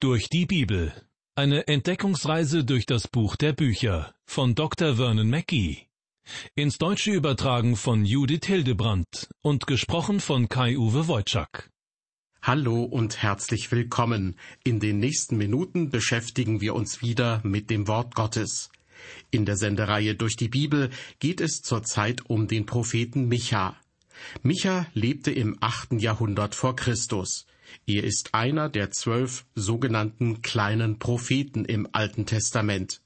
Durch die Bibel. Eine Entdeckungsreise durch das Buch der Bücher von Dr. Vernon Mackey. Ins Deutsche übertragen von Judith Hildebrandt und gesprochen von Kai-Uwe Wojczak. Hallo und herzlich willkommen. In den nächsten Minuten beschäftigen wir uns wieder mit dem Wort Gottes. In der Sendereihe durch die Bibel geht es zurzeit um den Propheten Micha. Micha lebte im achten Jahrhundert vor Christus. Er ist einer der zwölf sogenannten kleinen Propheten im Alten Testament.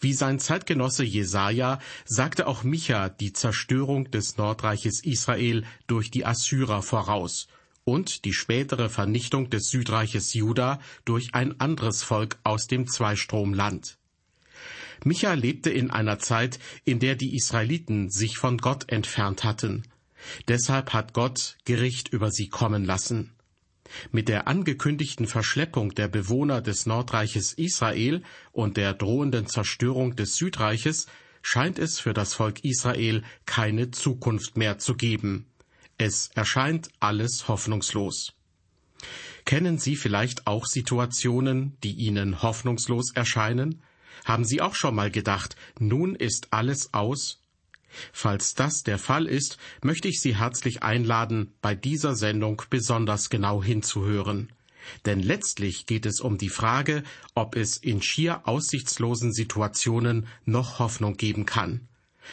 Wie sein Zeitgenosse Jesaja sagte auch Micha die Zerstörung des Nordreiches Israel durch die Assyrer voraus und die spätere Vernichtung des Südreiches Juda durch ein anderes Volk aus dem Zweistromland. Micha lebte in einer Zeit, in der die Israeliten sich von Gott entfernt hatten. Deshalb hat Gott Gericht über sie kommen lassen. Mit der angekündigten Verschleppung der Bewohner des Nordreiches Israel und der drohenden Zerstörung des Südreiches scheint es für das Volk Israel keine Zukunft mehr zu geben. Es erscheint alles hoffnungslos. Kennen Sie vielleicht auch Situationen, die Ihnen hoffnungslos erscheinen? Haben Sie auch schon mal gedacht, nun ist alles aus, Falls das der Fall ist, möchte ich Sie herzlich einladen, bei dieser Sendung besonders genau hinzuhören. Denn letztlich geht es um die Frage, ob es in schier aussichtslosen Situationen noch Hoffnung geben kann.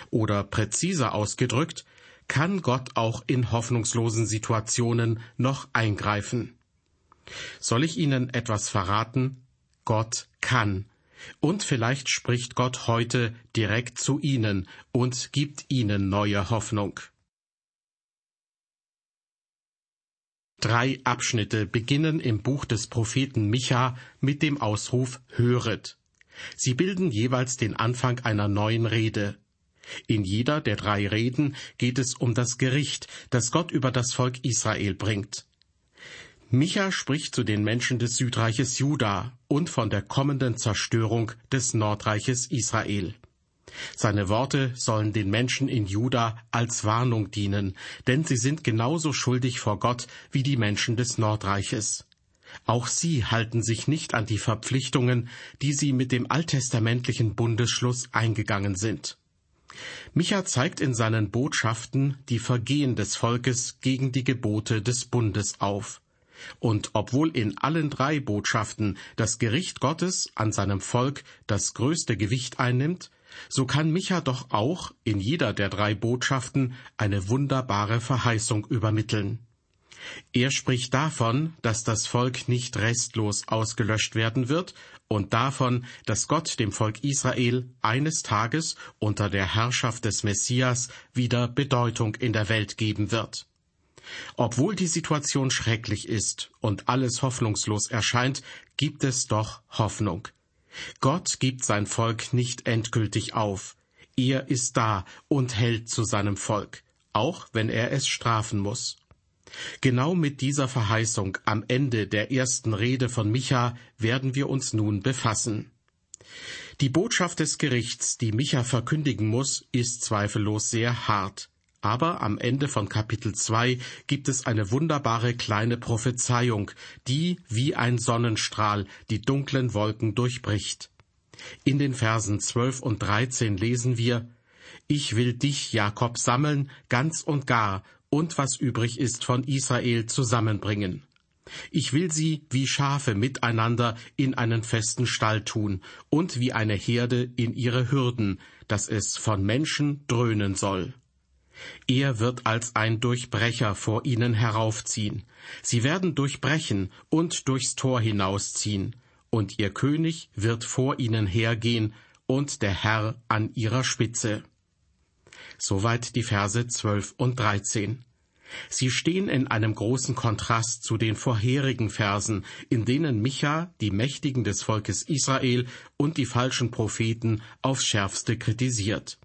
Oder präziser ausgedrückt, kann Gott auch in hoffnungslosen Situationen noch eingreifen? Soll ich Ihnen etwas verraten? Gott kann. Und vielleicht spricht Gott heute direkt zu Ihnen und gibt Ihnen neue Hoffnung. Drei Abschnitte beginnen im Buch des Propheten Micha mit dem Ausruf Höret. Sie bilden jeweils den Anfang einer neuen Rede. In jeder der drei Reden geht es um das Gericht, das Gott über das Volk Israel bringt. Micha spricht zu den Menschen des Südreiches Juda und von der kommenden Zerstörung des Nordreiches Israel. Seine Worte sollen den Menschen in Juda als Warnung dienen, denn sie sind genauso schuldig vor Gott wie die Menschen des Nordreiches. Auch sie halten sich nicht an die Verpflichtungen, die sie mit dem alttestamentlichen Bundesschluss eingegangen sind. Micha zeigt in seinen Botschaften die Vergehen des Volkes gegen die Gebote des Bundes auf. Und obwohl in allen drei Botschaften das Gericht Gottes an seinem Volk das größte Gewicht einnimmt, so kann Micha doch auch in jeder der drei Botschaften eine wunderbare Verheißung übermitteln. Er spricht davon, dass das Volk nicht restlos ausgelöscht werden wird und davon, dass Gott dem Volk Israel eines Tages unter der Herrschaft des Messias wieder Bedeutung in der Welt geben wird. Obwohl die Situation schrecklich ist und alles hoffnungslos erscheint, gibt es doch Hoffnung. Gott gibt sein Volk nicht endgültig auf. Er ist da und hält zu seinem Volk, auch wenn er es strafen muss. Genau mit dieser Verheißung am Ende der ersten Rede von Micha werden wir uns nun befassen. Die Botschaft des Gerichts, die Micha verkündigen muss, ist zweifellos sehr hart. Aber am Ende von Kapitel 2 gibt es eine wunderbare kleine Prophezeiung, die wie ein Sonnenstrahl die dunklen Wolken durchbricht. In den Versen 12 und 13 lesen wir, Ich will dich, Jakob, sammeln, ganz und gar, und was übrig ist von Israel zusammenbringen. Ich will sie wie Schafe miteinander in einen festen Stall tun und wie eine Herde in ihre Hürden, dass es von Menschen dröhnen soll. Er wird als ein Durchbrecher vor ihnen heraufziehen. Sie werden durchbrechen und durchs Tor hinausziehen, und ihr König wird vor ihnen hergehen und der Herr an ihrer Spitze. Soweit die Verse 12 und 13. Sie stehen in einem großen Kontrast zu den vorherigen Versen, in denen Micha die Mächtigen des Volkes Israel und die falschen Propheten aufs schärfste kritisiert.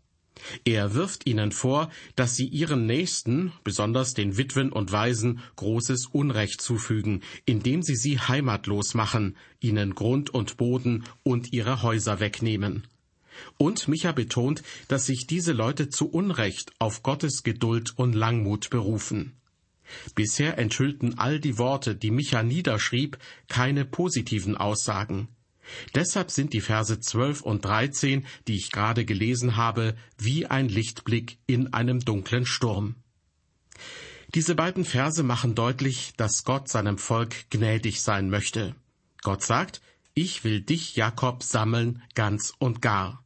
Er wirft ihnen vor, dass sie ihren Nächsten, besonders den Witwen und Waisen, großes Unrecht zufügen, indem sie sie heimatlos machen, ihnen Grund und Boden und ihre Häuser wegnehmen. Und Micha betont, dass sich diese Leute zu Unrecht auf Gottes Geduld und Langmut berufen. Bisher enthüllten all die Worte, die Micha niederschrieb, keine positiven Aussagen. Deshalb sind die Verse 12 und 13, die ich gerade gelesen habe, wie ein Lichtblick in einem dunklen Sturm. Diese beiden Verse machen deutlich, dass Gott seinem Volk gnädig sein möchte. Gott sagt, ich will dich, Jakob, sammeln, ganz und gar.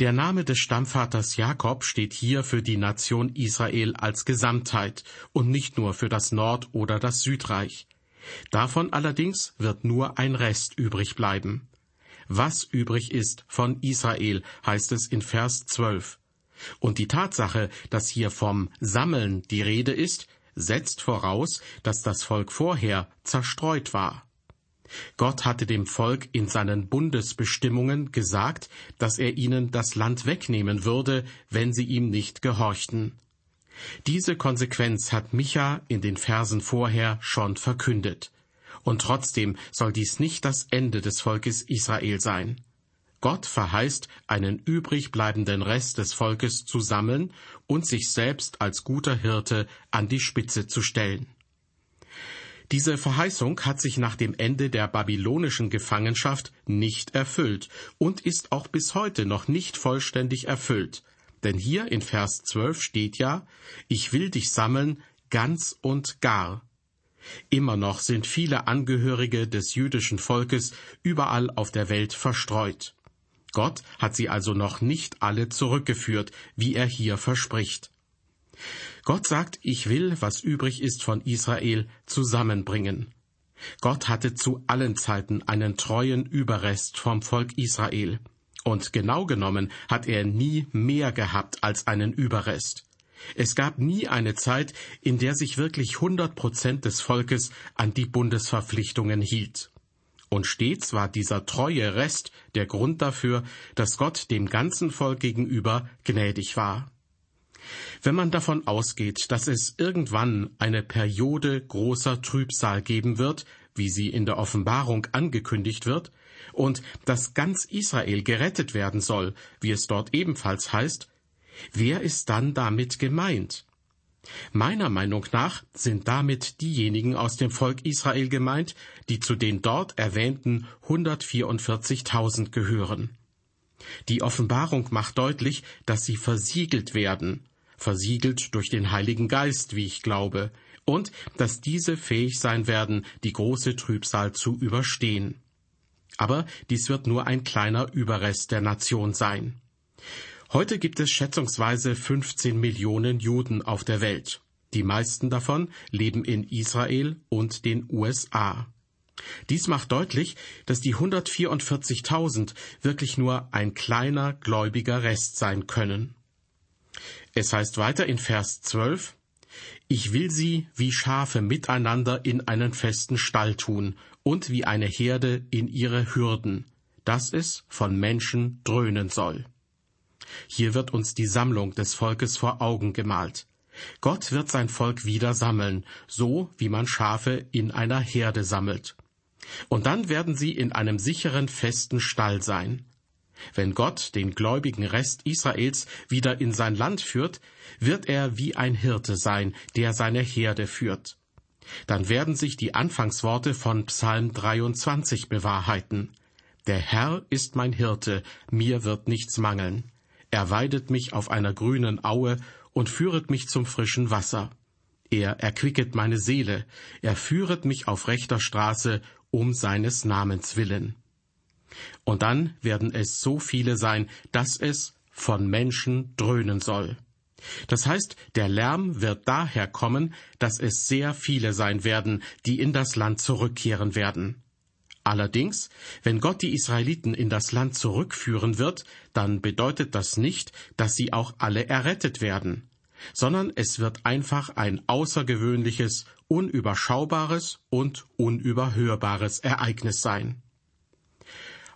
Der Name des Stammvaters Jakob steht hier für die Nation Israel als Gesamtheit und nicht nur für das Nord- oder das Südreich. Davon allerdings wird nur ein Rest übrig bleiben. Was übrig ist von Israel, heißt es in Vers 12. Und die Tatsache, dass hier vom Sammeln die Rede ist, setzt voraus, dass das Volk vorher zerstreut war. Gott hatte dem Volk in seinen Bundesbestimmungen gesagt, dass er ihnen das Land wegnehmen würde, wenn sie ihm nicht gehorchten. Diese Konsequenz hat Micha in den Versen vorher schon verkündet. Und trotzdem soll dies nicht das Ende des Volkes Israel sein. Gott verheißt, einen übrig bleibenden Rest des Volkes zu sammeln und sich selbst als guter Hirte an die Spitze zu stellen. Diese Verheißung hat sich nach dem Ende der babylonischen Gefangenschaft nicht erfüllt und ist auch bis heute noch nicht vollständig erfüllt. Denn hier in Vers 12 steht ja, ich will dich sammeln ganz und gar. Immer noch sind viele Angehörige des jüdischen Volkes überall auf der Welt verstreut. Gott hat sie also noch nicht alle zurückgeführt, wie er hier verspricht. Gott sagt, ich will, was übrig ist von Israel, zusammenbringen. Gott hatte zu allen Zeiten einen treuen Überrest vom Volk Israel. Und genau genommen hat er nie mehr gehabt als einen Überrest. Es gab nie eine Zeit, in der sich wirklich hundert Prozent des Volkes an die Bundesverpflichtungen hielt. Und stets war dieser treue Rest der Grund dafür, dass Gott dem ganzen Volk gegenüber gnädig war. Wenn man davon ausgeht, dass es irgendwann eine Periode großer Trübsal geben wird, wie sie in der Offenbarung angekündigt wird, und dass ganz Israel gerettet werden soll, wie es dort ebenfalls heißt, wer ist dann damit gemeint? Meiner Meinung nach sind damit diejenigen aus dem Volk Israel gemeint, die zu den dort erwähnten 144.000 gehören. Die Offenbarung macht deutlich, dass sie versiegelt werden, versiegelt durch den Heiligen Geist, wie ich glaube, und dass diese fähig sein werden, die große Trübsal zu überstehen. Aber dies wird nur ein kleiner Überrest der Nation sein. Heute gibt es schätzungsweise 15 Millionen Juden auf der Welt. Die meisten davon leben in Israel und den USA. Dies macht deutlich, dass die 144.000 wirklich nur ein kleiner gläubiger Rest sein können. Es heißt weiter in Vers 12, Ich will sie wie Schafe miteinander in einen festen Stall tun und wie eine Herde in ihre Hürden, dass es von Menschen dröhnen soll. Hier wird uns die Sammlung des Volkes vor Augen gemalt. Gott wird sein Volk wieder sammeln, so wie man Schafe in einer Herde sammelt. Und dann werden sie in einem sicheren, festen Stall sein. Wenn Gott den gläubigen Rest Israels wieder in sein Land führt, wird er wie ein Hirte sein, der seine Herde führt. Dann werden sich die Anfangsworte von Psalm 23 bewahrheiten. Der Herr ist mein Hirte, mir wird nichts mangeln. Er weidet mich auf einer grünen Aue und führet mich zum frischen Wasser. Er erquicket meine Seele, er führet mich auf rechter Straße um seines Namens willen. Und dann werden es so viele sein, dass es von Menschen dröhnen soll. Das heißt, der Lärm wird daher kommen, dass es sehr viele sein werden, die in das Land zurückkehren werden. Allerdings, wenn Gott die Israeliten in das Land zurückführen wird, dann bedeutet das nicht, dass sie auch alle errettet werden, sondern es wird einfach ein außergewöhnliches, unüberschaubares und unüberhörbares Ereignis sein.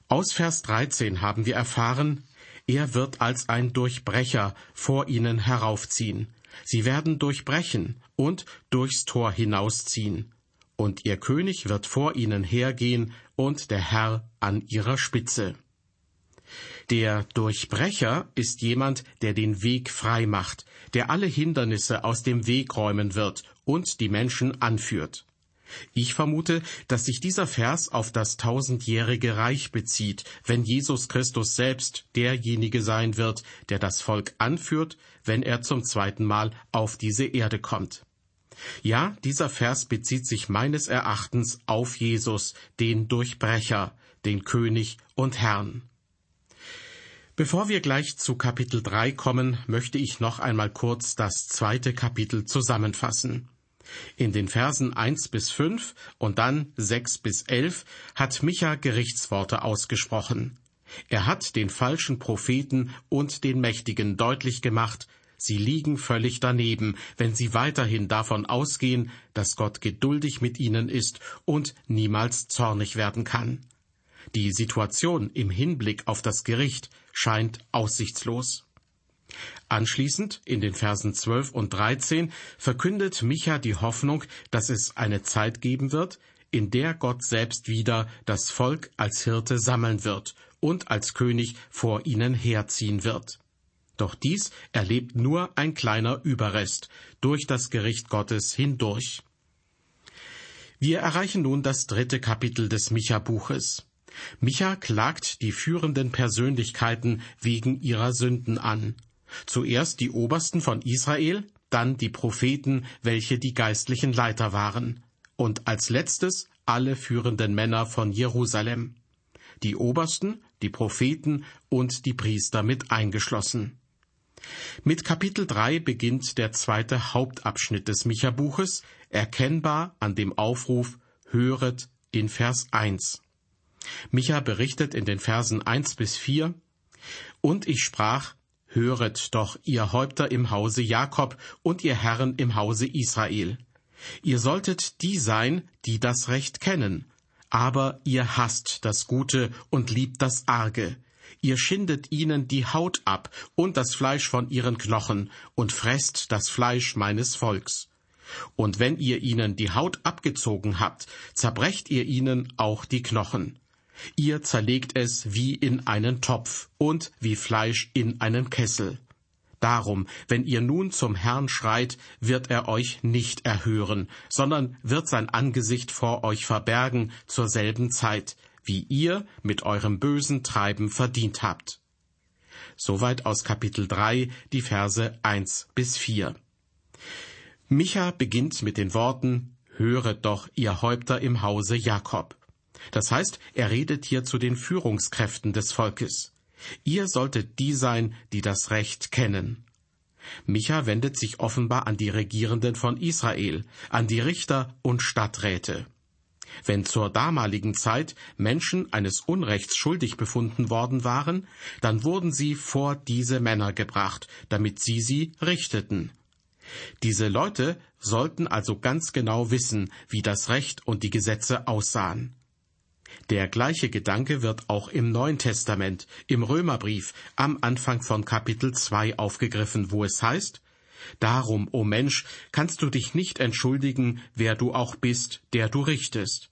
Aus Vers 13 haben wir erfahren, er wird als ein Durchbrecher vor ihnen heraufziehen. Sie werden durchbrechen und durchs Tor hinausziehen und ihr König wird vor ihnen hergehen und der Herr an ihrer Spitze. Der Durchbrecher ist jemand, der den Weg frei macht, der alle Hindernisse aus dem Weg räumen wird und die Menschen anführt. Ich vermute, dass sich dieser Vers auf das tausendjährige Reich bezieht, wenn Jesus Christus selbst derjenige sein wird, der das Volk anführt, wenn er zum zweiten Mal auf diese Erde kommt. Ja, dieser Vers bezieht sich meines Erachtens auf Jesus, den Durchbrecher, den König und Herrn. Bevor wir gleich zu Kapitel 3 kommen, möchte ich noch einmal kurz das zweite Kapitel zusammenfassen. In den Versen 1 bis 5 und dann 6 bis 11 hat Micha Gerichtsworte ausgesprochen. Er hat den falschen Propheten und den Mächtigen deutlich gemacht, sie liegen völlig daneben, wenn sie weiterhin davon ausgehen, dass Gott geduldig mit ihnen ist und niemals zornig werden kann. Die Situation im Hinblick auf das Gericht scheint aussichtslos. Anschließend, in den Versen 12 und 13, verkündet Micha die Hoffnung, dass es eine Zeit geben wird, in der Gott selbst wieder das Volk als Hirte sammeln wird und als König vor ihnen herziehen wird. Doch dies erlebt nur ein kleiner Überrest durch das Gericht Gottes hindurch. Wir erreichen nun das dritte Kapitel des Micha-Buches. Micha klagt die führenden Persönlichkeiten wegen ihrer Sünden an. Zuerst die Obersten von Israel, dann die Propheten, welche die geistlichen Leiter waren, und als letztes alle führenden Männer von Jerusalem. Die Obersten, die Propheten und die Priester mit eingeschlossen. Mit Kapitel 3 beginnt der zweite Hauptabschnitt des Micha-Buches, erkennbar an dem Aufruf Höret in Vers 1. Micha berichtet in den Versen 1 bis 4, Und ich sprach, Höret doch, ihr Häupter im Hause Jakob und ihr Herren im Hause Israel. Ihr solltet die sein, die das Recht kennen, aber ihr hasst das Gute und liebt das Arge. Ihr schindet ihnen die Haut ab und das Fleisch von ihren Knochen und fresst das Fleisch meines Volks. Und wenn ihr ihnen die Haut abgezogen habt, zerbrecht ihr ihnen auch die Knochen. Ihr zerlegt es wie in einen Topf und wie Fleisch in einen Kessel. Darum, wenn ihr nun zum Herrn schreit, wird er euch nicht erhören, sondern wird sein Angesicht vor euch verbergen zur selben Zeit, wie ihr mit eurem bösen Treiben verdient habt. Soweit aus Kapitel 3, die Verse 1 bis 4. Micha beginnt mit den Worten, Höret doch, ihr Häupter im Hause Jakob. Das heißt, er redet hier zu den Führungskräften des Volkes. Ihr solltet die sein, die das Recht kennen. Micha wendet sich offenbar an die Regierenden von Israel, an die Richter und Stadträte. Wenn zur damaligen Zeit Menschen eines Unrechts schuldig befunden worden waren, dann wurden sie vor diese Männer gebracht, damit sie sie richteten. Diese Leute sollten also ganz genau wissen, wie das Recht und die Gesetze aussahen. Der gleiche Gedanke wird auch im Neuen Testament, im Römerbrief, am Anfang von Kapitel 2 aufgegriffen, wo es heißt, Darum, o Mensch, kannst du dich nicht entschuldigen, wer du auch bist, der du richtest.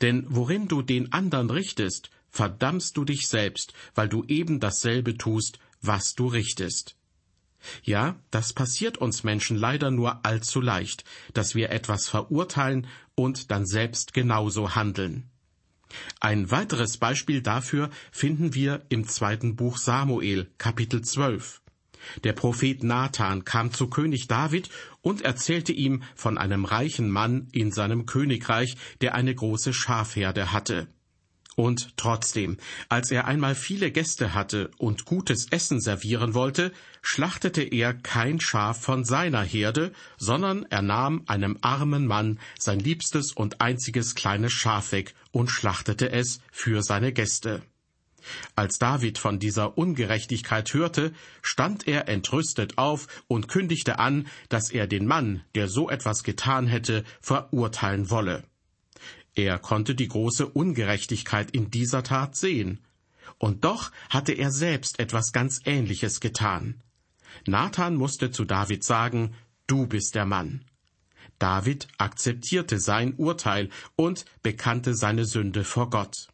Denn worin du den andern richtest, verdammst du dich selbst, weil du eben dasselbe tust, was du richtest. Ja, das passiert uns Menschen leider nur allzu leicht, dass wir etwas verurteilen und dann selbst genauso handeln. Ein weiteres Beispiel dafür finden wir im zweiten Buch Samuel, Kapitel 12. Der Prophet Nathan kam zu König David und erzählte ihm von einem reichen Mann in seinem Königreich, der eine große Schafherde hatte. Und trotzdem, als er einmal viele Gäste hatte und gutes Essen servieren wollte, schlachtete er kein Schaf von seiner Herde, sondern er nahm einem armen Mann sein liebstes und einziges kleines Schaf weg und schlachtete es für seine Gäste. Als David von dieser Ungerechtigkeit hörte, stand er entrüstet auf und kündigte an, dass er den Mann, der so etwas getan hätte, verurteilen wolle. Er konnte die große Ungerechtigkeit in dieser Tat sehen. Und doch hatte er selbst etwas ganz Ähnliches getan. Nathan musste zu David sagen, Du bist der Mann. David akzeptierte sein Urteil und bekannte seine Sünde vor Gott.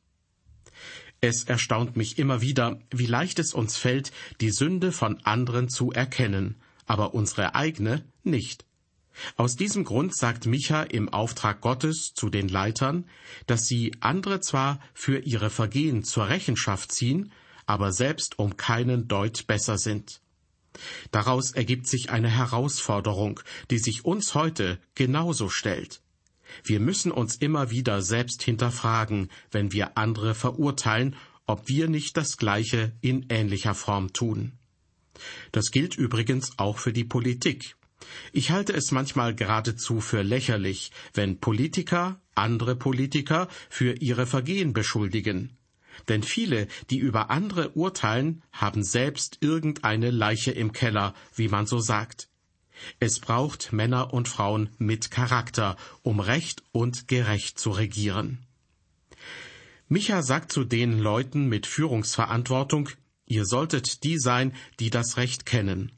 Es erstaunt mich immer wieder, wie leicht es uns fällt, die Sünde von anderen zu erkennen, aber unsere eigene nicht. Aus diesem Grund sagt Micha im Auftrag Gottes zu den Leitern, dass sie andere zwar für ihre Vergehen zur Rechenschaft ziehen, aber selbst um keinen Deut besser sind. Daraus ergibt sich eine Herausforderung, die sich uns heute genauso stellt. Wir müssen uns immer wieder selbst hinterfragen, wenn wir andere verurteilen, ob wir nicht das Gleiche in ähnlicher Form tun. Das gilt übrigens auch für die Politik. Ich halte es manchmal geradezu für lächerlich, wenn Politiker andere Politiker für ihre Vergehen beschuldigen. Denn viele, die über andere urteilen, haben selbst irgendeine Leiche im Keller, wie man so sagt. Es braucht Männer und Frauen mit Charakter, um recht und gerecht zu regieren. Micha sagt zu den Leuten mit Führungsverantwortung, ihr solltet die sein, die das Recht kennen.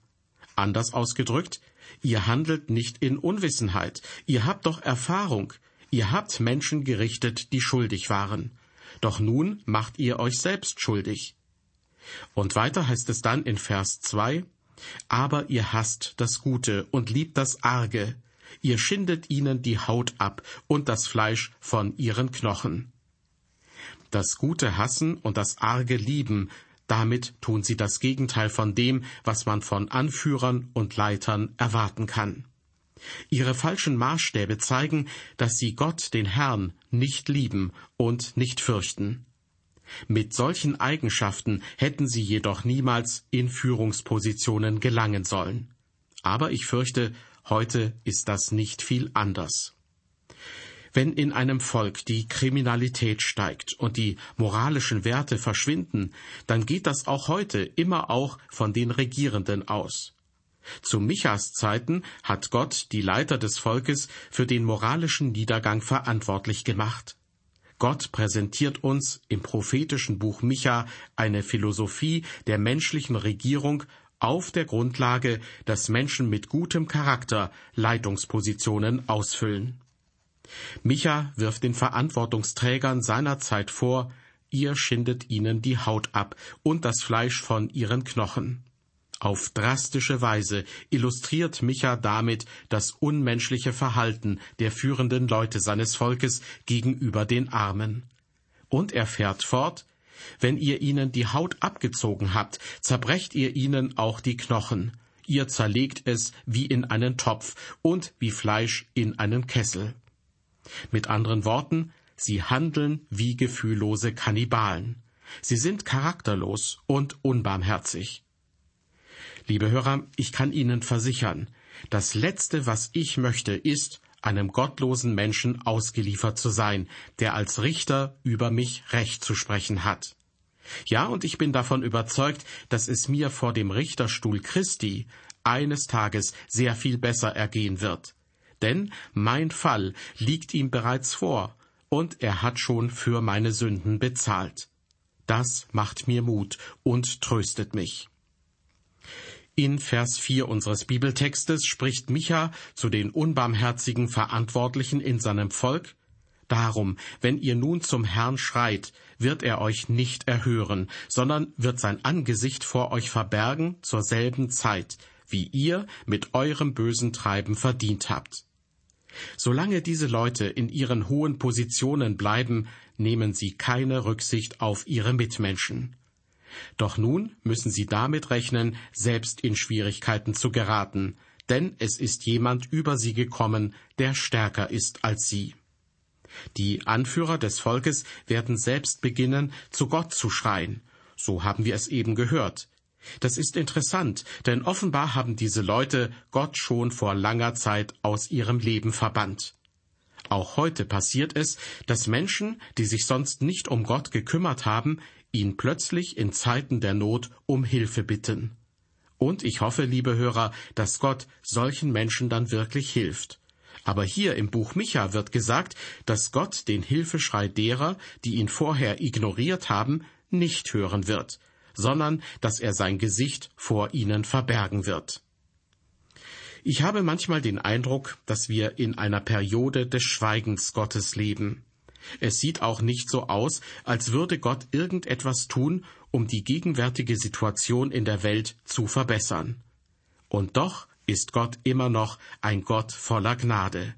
Anders ausgedrückt, ihr handelt nicht in Unwissenheit, ihr habt doch Erfahrung, ihr habt Menschen gerichtet, die schuldig waren. Doch nun macht ihr euch selbst schuldig. Und weiter heißt es dann in Vers 2, aber ihr hasst das Gute und liebt das Arge, ihr schindet ihnen die Haut ab und das Fleisch von ihren Knochen. Das Gute hassen und das Arge lieben, damit tun sie das Gegenteil von dem, was man von Anführern und Leitern erwarten kann. Ihre falschen Maßstäbe zeigen, dass sie Gott, den Herrn, nicht lieben und nicht fürchten. Mit solchen Eigenschaften hätten sie jedoch niemals in Führungspositionen gelangen sollen. Aber ich fürchte, heute ist das nicht viel anders. Wenn in einem Volk die Kriminalität steigt und die moralischen Werte verschwinden, dann geht das auch heute immer auch von den Regierenden aus. Zu Michas Zeiten hat Gott die Leiter des Volkes für den moralischen Niedergang verantwortlich gemacht. Gott präsentiert uns im prophetischen Buch Micha eine Philosophie der menschlichen Regierung auf der Grundlage, dass Menschen mit gutem Charakter Leitungspositionen ausfüllen. Micha wirft den Verantwortungsträgern seiner Zeit vor, ihr schindet ihnen die Haut ab und das Fleisch von ihren Knochen. Auf drastische Weise illustriert Micha damit das unmenschliche Verhalten der führenden Leute seines Volkes gegenüber den Armen. Und er fährt fort, wenn ihr ihnen die Haut abgezogen habt, zerbrecht ihr ihnen auch die Knochen, ihr zerlegt es wie in einen Topf und wie Fleisch in einen Kessel. Mit anderen Worten, sie handeln wie gefühllose Kannibalen. Sie sind charakterlos und unbarmherzig. Liebe Hörer, ich kann Ihnen versichern, das Letzte, was ich möchte, ist, einem gottlosen Menschen ausgeliefert zu sein, der als Richter über mich Recht zu sprechen hat. Ja, und ich bin davon überzeugt, dass es mir vor dem Richterstuhl Christi eines Tages sehr viel besser ergehen wird. Denn mein Fall liegt ihm bereits vor, und er hat schon für meine Sünden bezahlt. Das macht mir Mut und tröstet mich. In Vers 4 unseres Bibeltextes spricht Micha zu den unbarmherzigen Verantwortlichen in seinem Volk. Darum, wenn ihr nun zum Herrn schreit, wird er euch nicht erhören, sondern wird sein Angesicht vor euch verbergen zur selben Zeit, wie ihr mit eurem bösen Treiben verdient habt. Solange diese Leute in ihren hohen Positionen bleiben, nehmen sie keine Rücksicht auf ihre Mitmenschen. Doch nun müssen sie damit rechnen, selbst in Schwierigkeiten zu geraten, denn es ist jemand über sie gekommen, der stärker ist als sie. Die Anführer des Volkes werden selbst beginnen, zu Gott zu schreien. So haben wir es eben gehört. Das ist interessant, denn offenbar haben diese Leute Gott schon vor langer Zeit aus ihrem Leben verbannt. Auch heute passiert es, dass Menschen, die sich sonst nicht um Gott gekümmert haben, ihn plötzlich in Zeiten der Not um Hilfe bitten. Und ich hoffe, liebe Hörer, dass Gott solchen Menschen dann wirklich hilft. Aber hier im Buch Micha wird gesagt, dass Gott den Hilfeschrei derer, die ihn vorher ignoriert haben, nicht hören wird, sondern dass er sein Gesicht vor ihnen verbergen wird. Ich habe manchmal den Eindruck, dass wir in einer Periode des Schweigens Gottes leben. Es sieht auch nicht so aus, als würde Gott irgendetwas tun, um die gegenwärtige Situation in der Welt zu verbessern. Und doch ist Gott immer noch ein Gott voller Gnade.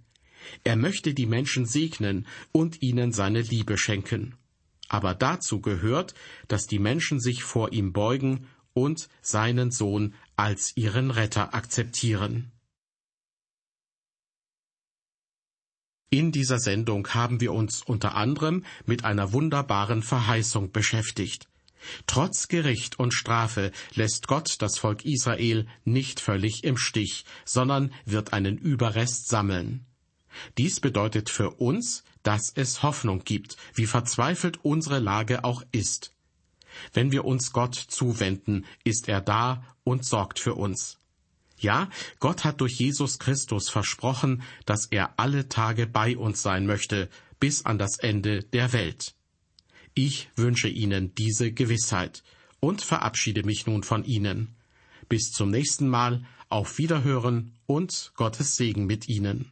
Er möchte die Menschen segnen und ihnen seine Liebe schenken. Aber dazu gehört, dass die Menschen sich vor ihm beugen und seinen Sohn als ihren Retter akzeptieren. In dieser Sendung haben wir uns unter anderem mit einer wunderbaren Verheißung beschäftigt. Trotz Gericht und Strafe lässt Gott das Volk Israel nicht völlig im Stich, sondern wird einen Überrest sammeln. Dies bedeutet für uns, dass es Hoffnung gibt, wie verzweifelt unsere Lage auch ist. Wenn wir uns Gott zuwenden, ist er da und sorgt für uns. Ja, Gott hat durch Jesus Christus versprochen, dass er alle Tage bei uns sein möchte, bis an das Ende der Welt. Ich wünsche Ihnen diese Gewissheit und verabschiede mich nun von Ihnen. Bis zum nächsten Mal, auf Wiederhören und Gottes Segen mit Ihnen.